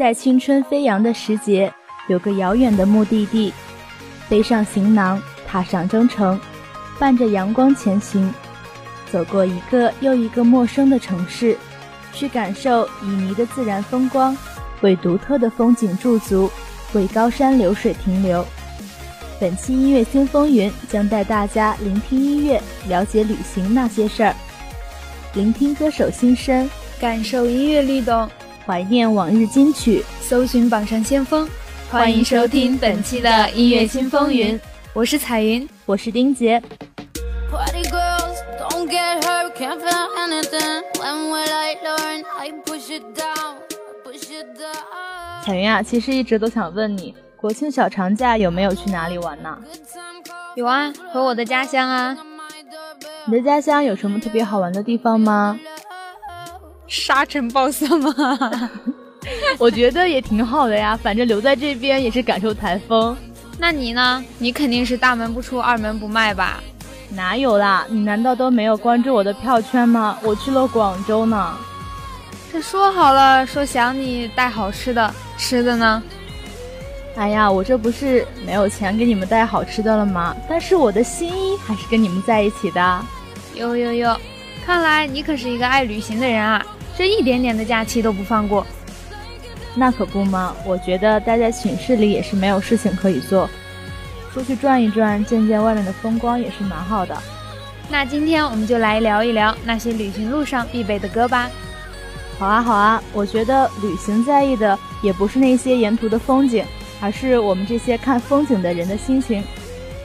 在青春飞扬的时节，有个遥远的目的地，背上行囊，踏上征程，伴着阳光前行，走过一个又一个陌生的城市，去感受旖旎的自然风光，为独特的风景驻足，为高山流水停留。本期音乐新风云将带大家聆听音乐，了解旅行那些事儿，聆听歌手心声，感受音乐律动，怀念往日金曲，搜寻榜上先锋。欢迎收听本期的音乐新风云，我是彩云，我是丁杰。彩云啊，其实一直都想问你。国庆小长假有没有去哪里玩呢？有啊，回我的家乡啊。你的家乡有什么特别好玩的地方吗？沙尘暴色吗？我觉得也挺好的呀，反正留在这边也是感受台风。那你呢？你肯定是大门不出二门不迈吧？哪有啦？你难道都没有关注我的票圈吗？我去了广州呢。这说好了说想你带好吃的，吃的呢？哎呀，我这不是没有钱给你们带好吃的了吗？但是我的心意还是跟你们在一起的。哟哟哟，看来你可是一个爱旅行的人啊，这一点点的假期都不放过。那可不嘛，我觉得待在寝室里也是没有事情可以做，出去转一转，见见外面的风光也是蛮好的。那今天我们就来聊一聊那些旅行路上必备的歌吧。好啊好啊，我觉得旅行在意的也不是那些沿途的风景。而是我们这些看风景的人的心情，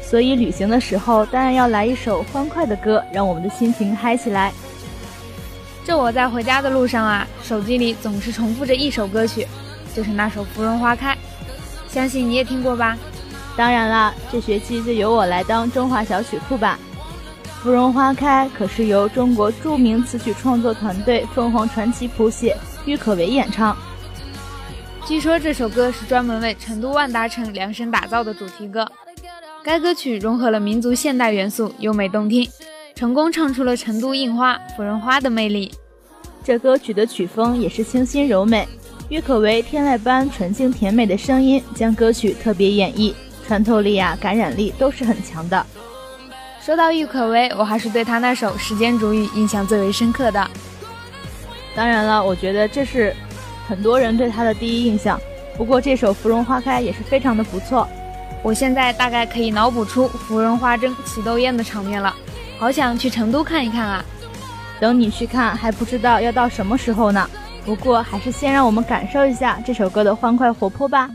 所以旅行的时候当然要来一首欢快的歌，让我们的心情嗨起来。这我在回家的路上啊，手机里总是重复着一首歌曲，就是那首《芙蓉花开》，相信你也听过吧？当然了，这学期就由我来当中华小曲库吧。《芙蓉花开》可是由中国著名词曲创作团队凤凰传奇谱写，郁可唯演唱。据说这首歌是专门为成都万达城量身打造的主题歌。该歌曲融合了民族现代元素，优美动听，成功唱出了成都印花、芙蓉花的魅力。这歌曲的曲风也是清新柔美，郁可唯天籁般纯净甜美的声音将歌曲特别演绎，穿透力啊、感染力都是很强的。说到郁可唯，我还是对她那首《时间煮雨》印象最为深刻的。当然了，我觉得这是。很多人对她的第一印象，不过这首《芙蓉花开》也是非常的不错。我现在大概可以脑补出芙蓉花争起斗艳的场面了，好想去成都看一看啊！等你去看，还不知道要到什么时候呢。不过还是先让我们感受一下这首歌的欢快活泼吧。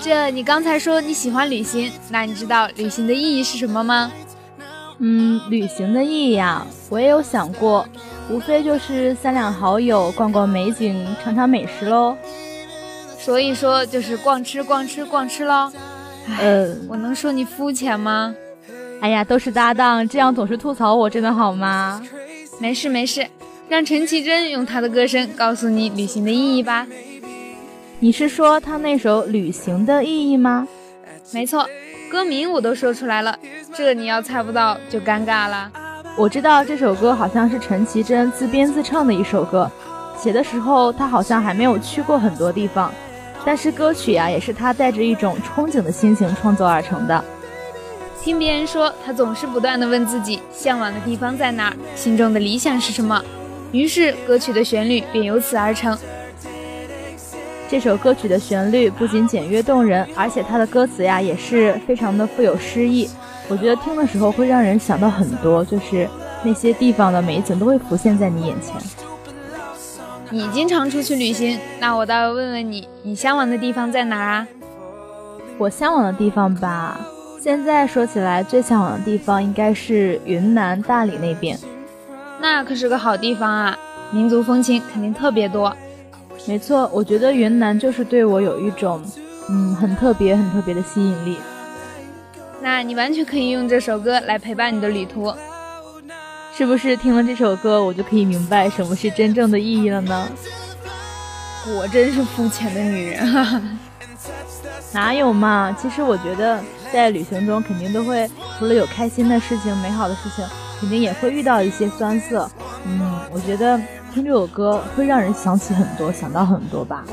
这你刚才说你喜欢旅行，那你知道旅行的意义是什么吗？嗯，旅行的意义啊，我也有想过，无非就是三两好友逛逛美景，尝尝美食喽。所以说就是逛吃逛吃逛吃喽。呃，我能说你肤浅吗？哎呀，都是搭档，这样总是吐槽我，真的好吗？没事没事，让陈绮贞用她的歌声告诉你旅行的意义吧。你是说她那首《旅行的意义》吗？没错，歌名我都说出来了，这你要猜不到就尴尬了。我知道这首歌好像是陈绮贞自编自唱的一首歌，写的时候她好像还没有去过很多地方，但是歌曲呀也是他带着一种憧憬的心情创作而成的。听别人说，他总是不断的问自己向往的地方在哪儿，心中的理想是什么，于是歌曲的旋律便由此而成。这首歌曲的旋律不仅简约动人，而且它的歌词呀也是非常的富有诗意。我觉得听的时候会让人想到很多，就是那些地方的美景都会浮现在你眼前。你经常出去旅行，那我倒要问问你，你向往的地方在哪儿啊？我向往的地方吧。现在说起来，最向往的地方应该是云南大理那边，那可是个好地方啊，民族风情肯定特别多。没错，我觉得云南就是对我有一种，嗯，很特别、很特别的吸引力。那你完全可以用这首歌来陪伴你的旅途，是不是？听了这首歌，我就可以明白什么是真正的意义了呢？果真是肤浅的女人，哪有嘛？其实我觉得。在旅行中，肯定都会除了有开心的事情、美好的事情，肯定也会遇到一些酸涩。嗯，我觉得听这首歌会让人想起很多，想到很多吧。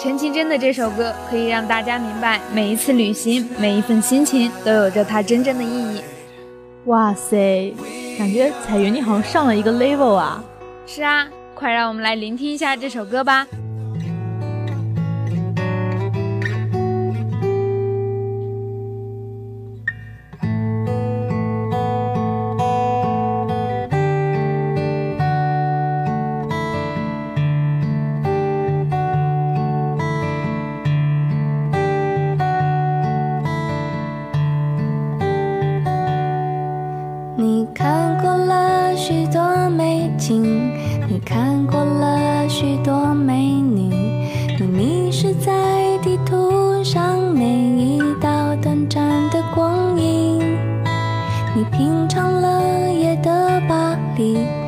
陈绮贞的这首歌可以让大家明白，每一次旅行，每一份心情都有着它真正的意义。哇塞，感觉彩云你好像上了一个 level 啊！是啊，快让我们来聆听一下这首歌吧。你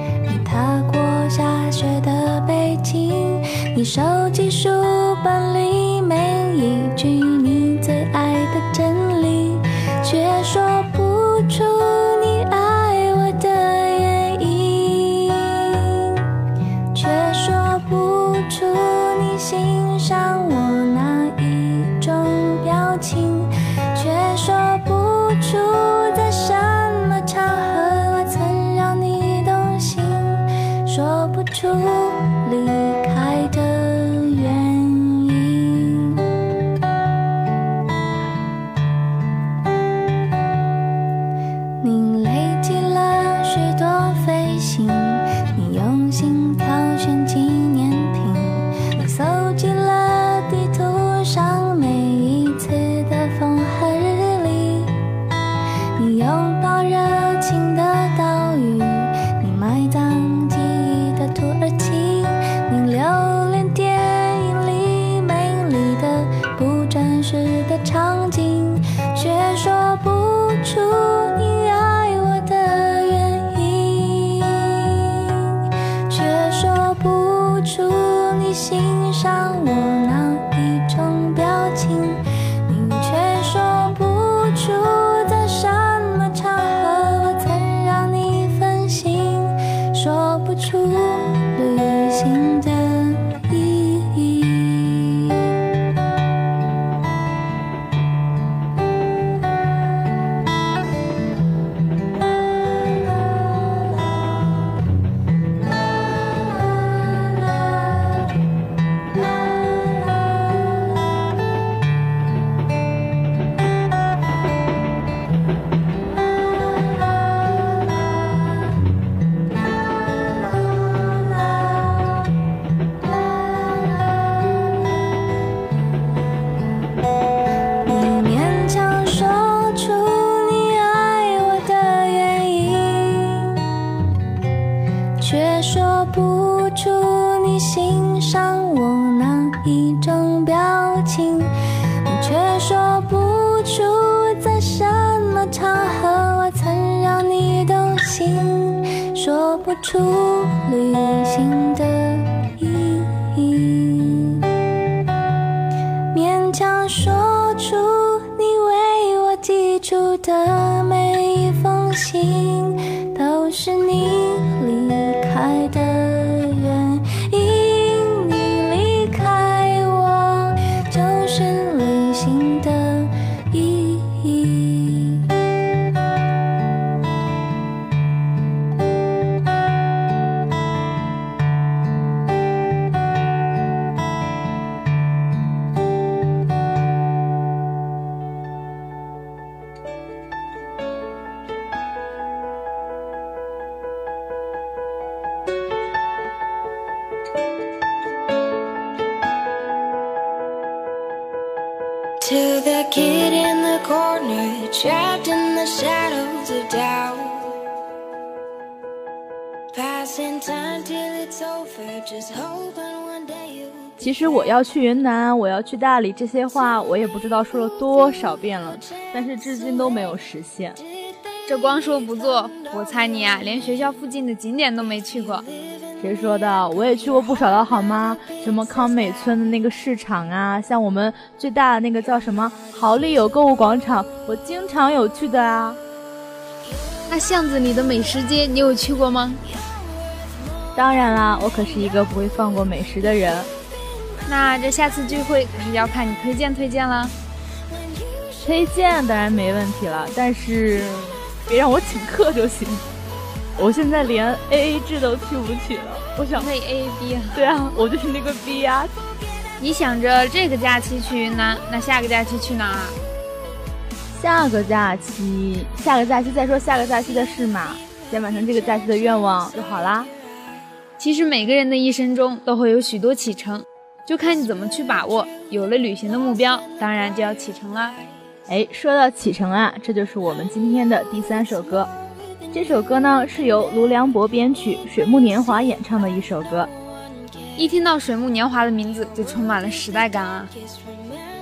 其实我要去云南，我要去大理，这些话我也不知道说了多少遍了，但是至今都没有实现。这光说不做，我猜你啊，连学校附近的景点都没去过。谁说的？我也去过不少了，好吗？什么康美村的那个市场啊，像我们最大的那个叫什么豪利友购物广场，我经常有去的啊。那巷子里的美食街，你有去过吗？当然啦，我可是一个不会放过美食的人。那这下次聚会可是要看你推荐推荐了。推荐当然没问题了，但是别让我请客就行。我现在连 A A 制都去不起了，我想，可以 A A B 啊。对啊，我就是那个 B 啊、你想着这个假期去云南，那下个假期去哪儿啊？下个假期，下个假期再说下个假期的事嘛，先完成这个假期的愿望就好啦。其实每个人的一生中都会有许多启程，就看你怎么去把握。有了旅行的目标，当然就要启程啦。哎，说到启程啊，这就是我们今天的第三首歌。这首歌呢是由卢良博编曲，水木年华演唱的一首歌。一听到水木年华的名字，就充满了时代感啊！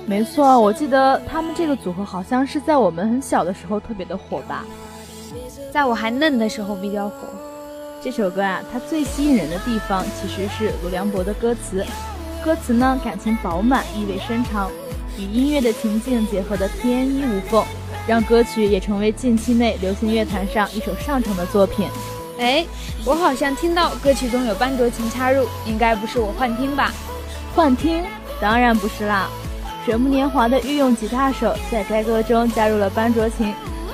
没错，我记得他们这个组合好像是在我们很小的时候特别的火吧。在我还嫩的时候比较火。这首歌啊，它最吸引人的地方其实是卢良博的歌词。歌词呢，感情饱满，意味深长，与音乐的情境结合的天衣无缝，让歌曲也成为近期内流行乐坛上一首上乘的作品。哎，我好像听到歌曲中有班卓琴插入，应该不是我幻听吧？幻听？当然不是啦。水木年华的御用吉他手在该歌中加入了班卓琴，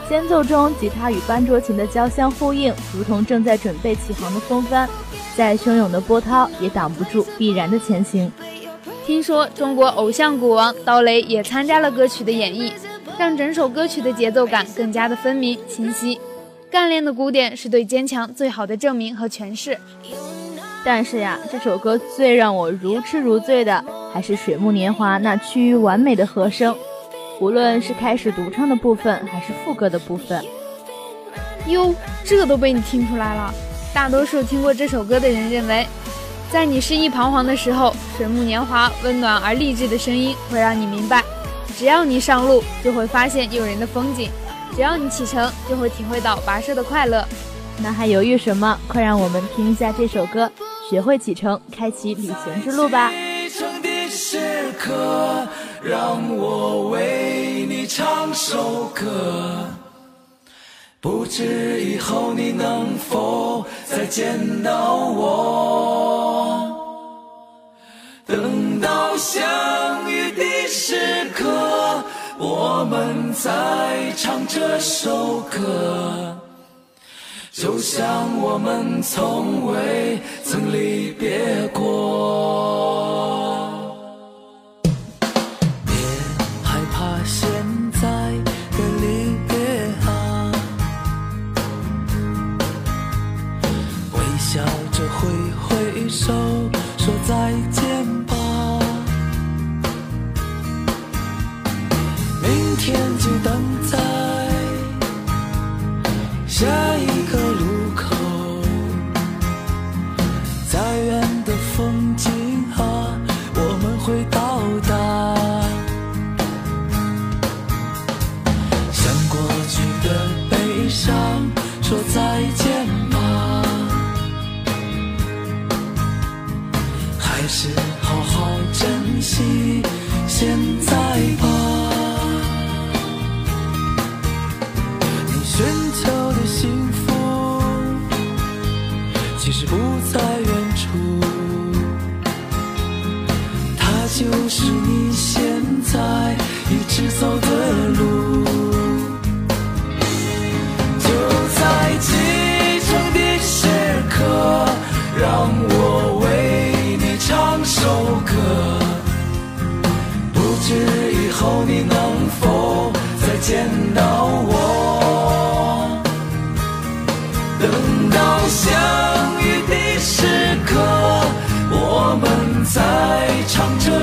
间奏中吉他与班卓琴的交相呼应，如同正在准备起航的风帆，再汹涌的波涛也挡不住必然的前行。听说中国偶像鼓王刀雷也参加了歌曲的演绎，让整首歌曲的节奏感更加的分明清晰。干练的鼓点是对坚强最好的证明和诠释。但是呀，这首歌最让我如痴如醉的，还是水木年华那趋于完美的和声，无论是开始独唱的部分，还是副歌的部分。哟，这都被你听出来了。大多数听过这首歌的人认为，在你失意彷徨的时候，水木年华温暖而励志的声音会让你明白，只要你上路，就会发现诱人的风景；只要你启程，就会体会到跋涉的快乐。那还犹豫什么？快让我们听一下这首歌，学会启程，开启旅行之路吧。让我为你唱首歌。不知以后你能否再见到我？等到相遇的时刻，我们再唱这首歌。就像我们从未曾离别过。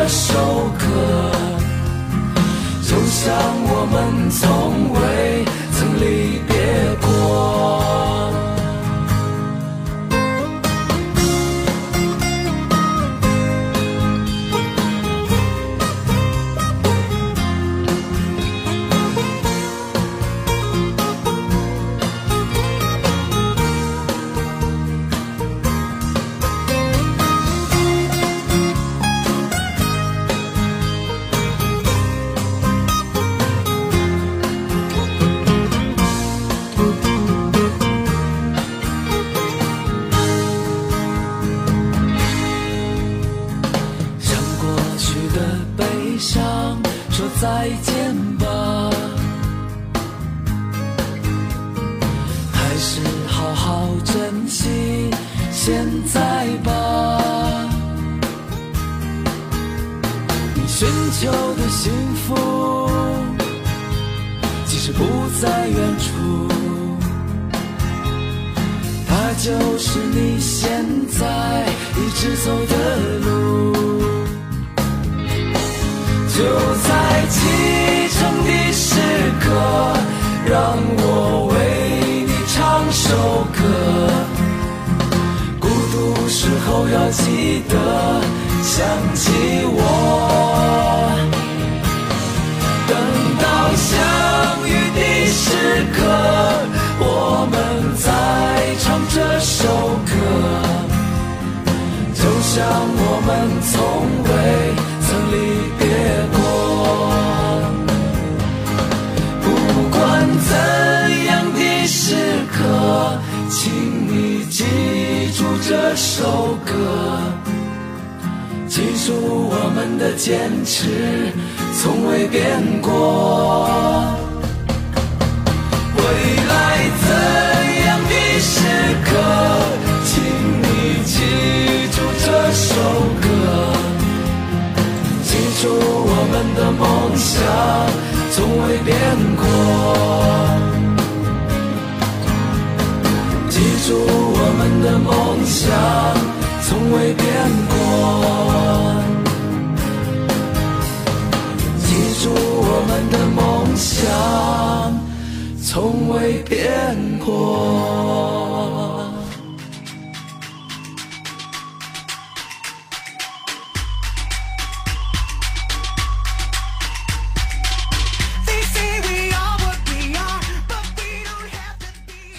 这首歌。就像我们从未现在吧。你寻求的幸福，其实不在远处。它就是你现在一直走的路。就在启程的时刻，让我为你唱首歌。时候要记得想起我。等到相遇的时刻，我们再唱这首歌。就像我们从未这首歌，记住我们的坚持从未变过。未来怎样的时刻，请你记住这首歌，记住我们的梦想从未变过，记住们的梦想从未变过，记住我们的梦想。从未变过。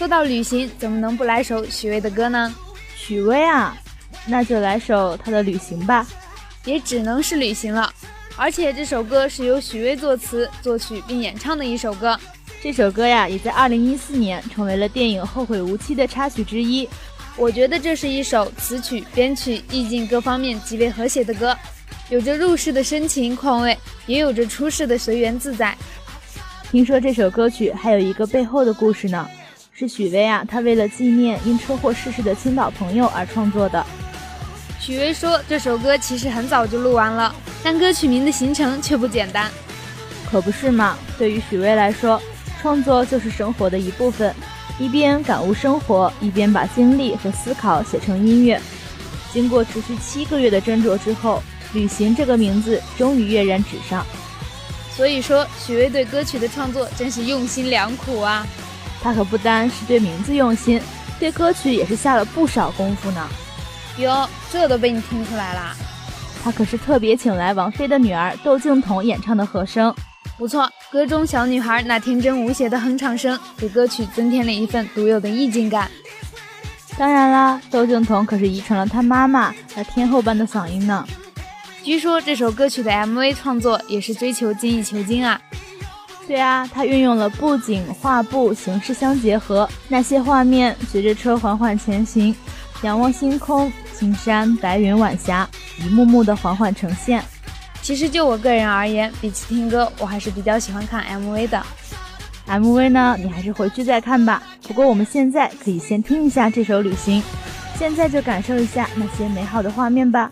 说到旅行，怎么能不来首许巍的歌呢？许巍啊，那就来首他的《旅行》吧。也只能是旅行了。而且这首歌是由许巍作词、作曲并演唱的一首歌。这首歌呀，也在2014年成为了电影《后会无期》的插曲之一。我觉得这是一首词曲、编曲、意境各方面极为和谐的歌，有着入世的深情况味，也有着出世的随缘自在。听说这首歌曲还有一个背后的故事呢，是许巍啊，他为了纪念因车祸逝世的青岛朋友而创作的。许巍说，这首歌其实很早就录完了，但歌曲名的形成却不简单。可不是嘛？对于许巍来说，创作就是生活的一部分，一边感悟生活，一边把经历和思考写成音乐。经过持续七个月的斟酌之后，《旅行》这个名字终于跃然纸上。所以说，许巍对歌曲的创作真是用心良苦啊！他可不单是对名字用心，对歌曲也是下了不少功夫呢。哟，这都被你听出来啦！他可是特别请来王菲的女儿窦靖童演唱的和声。不错，歌中小女孩那天真无邪的哼唱声，给歌曲增添了一份独有的意境感。当然啦，窦靖童可是遗传了她妈妈那天后般的嗓音呢。据说这首歌曲的 MV 创作也是追求精益求精啊。对啊，它运用了布景、画布形式相结合，那些画面随着车缓缓前行，仰望星空、青山、白云、晚霞，一幕幕的缓缓呈现。其实就我个人而言，比起听歌，我还是比较喜欢看 MV 的。MV 呢，你还是回去再看吧。不过我们现在可以先听一下这首《旅行》，现在就感受一下那些美好的画面吧。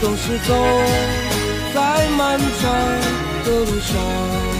总是走在漫长的路上。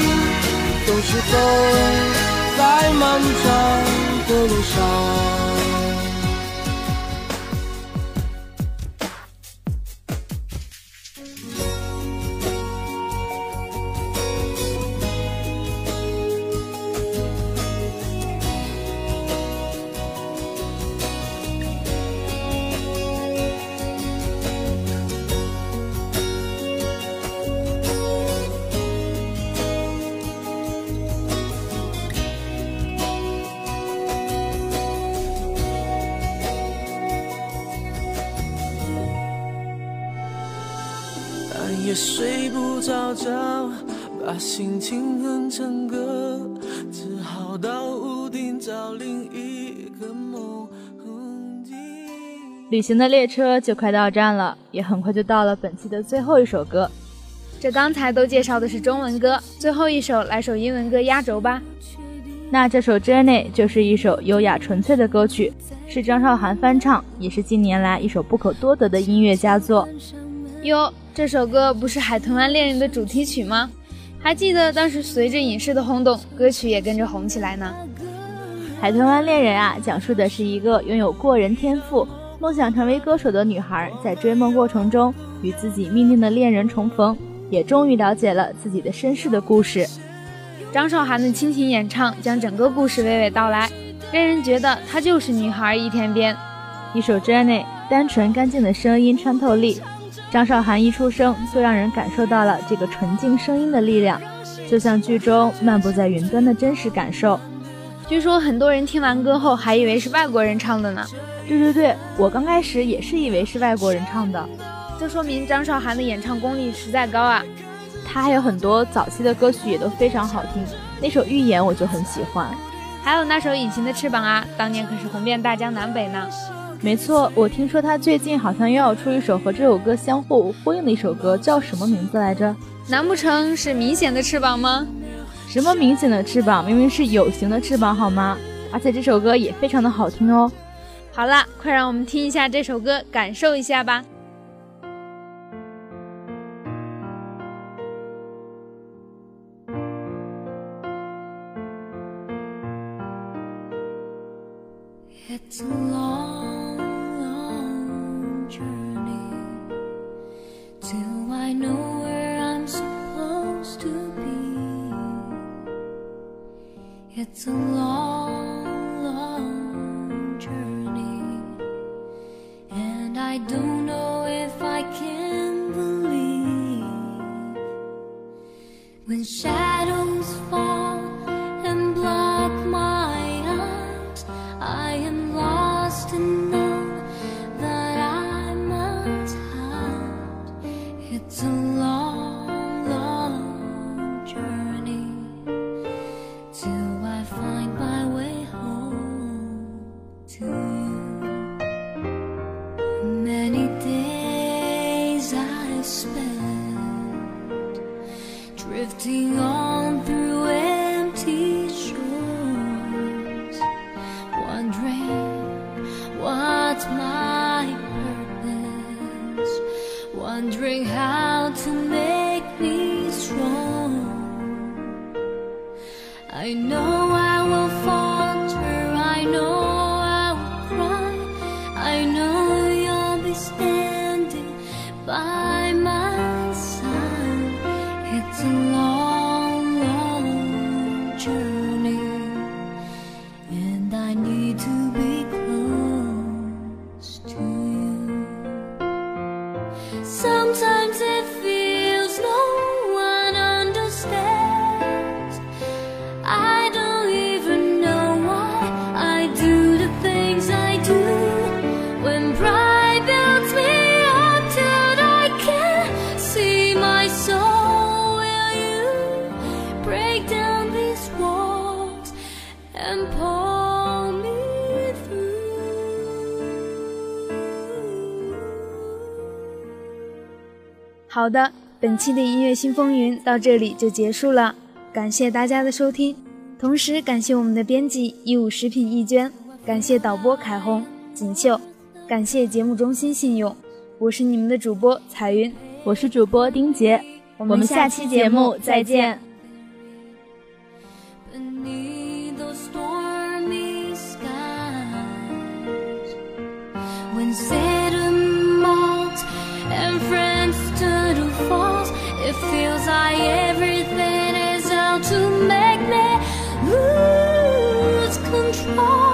总是走在漫长的路上。旅行的列车就快到站了，也很快就到了本期的最后一首歌。这刚才都介绍的是中文歌，最后一首来首英文歌压轴吧。那这首《Journey》就是一首优雅纯粹的歌曲，是张韶涵翻唱，也是近年来一首不可多得的音乐佳作。哟，这首歌不是《海豚湾恋人》的主题曲吗？还记得当时随着影视的轰动，歌曲也跟着红起来呢。《海豚湾恋人》啊，讲述的是一个拥有过人天赋、梦想成为歌手的女孩，在追梦过程中与自己命定的恋人重逢，也终于了解了自己的身世的故事。张韶涵的倾情演唱将整个故事娓娓道来，让人觉得她就是女孩一天边。一首《Journey》，单纯干净的声音穿透力。张韶涵一出生就让人感受到了这个纯净声音的力量，就像剧中漫步在云端的真实感受。据说很多人听完歌后还以为是外国人唱的呢。对对对，我刚开始也是以为是外国人唱的。这说明张韶涵的演唱功力实在高啊。她还有很多早期的歌曲也都非常好听，那首《预言》我就很喜欢，还有那首《隐形的翅膀》啊，当年可是红遍大江南北呢。没错，我听说他最近好像又要出一首和这首歌相互呼应的一首歌，叫什么名字来着？难不成是明显的翅膀吗？什么明显的翅膀？明明是有形的翅膀好吗？而且这首歌也非常的好听哦。好了，快让我们听一下这首歌，感受一下吧。It's a long, It's a long, long journey, and I don't know if I can believe when shadows 好的，本期的音乐新风云到这里就结束了，感谢大家的收听，同时感谢我们的编辑一五食品易娟，感谢导播凯红、锦绣，感谢节目中心信用，我是你们的主播彩云，我是主播丁杰，我我们下期节目再见。When sentiments and friends It feels like everything is out to make me lose control.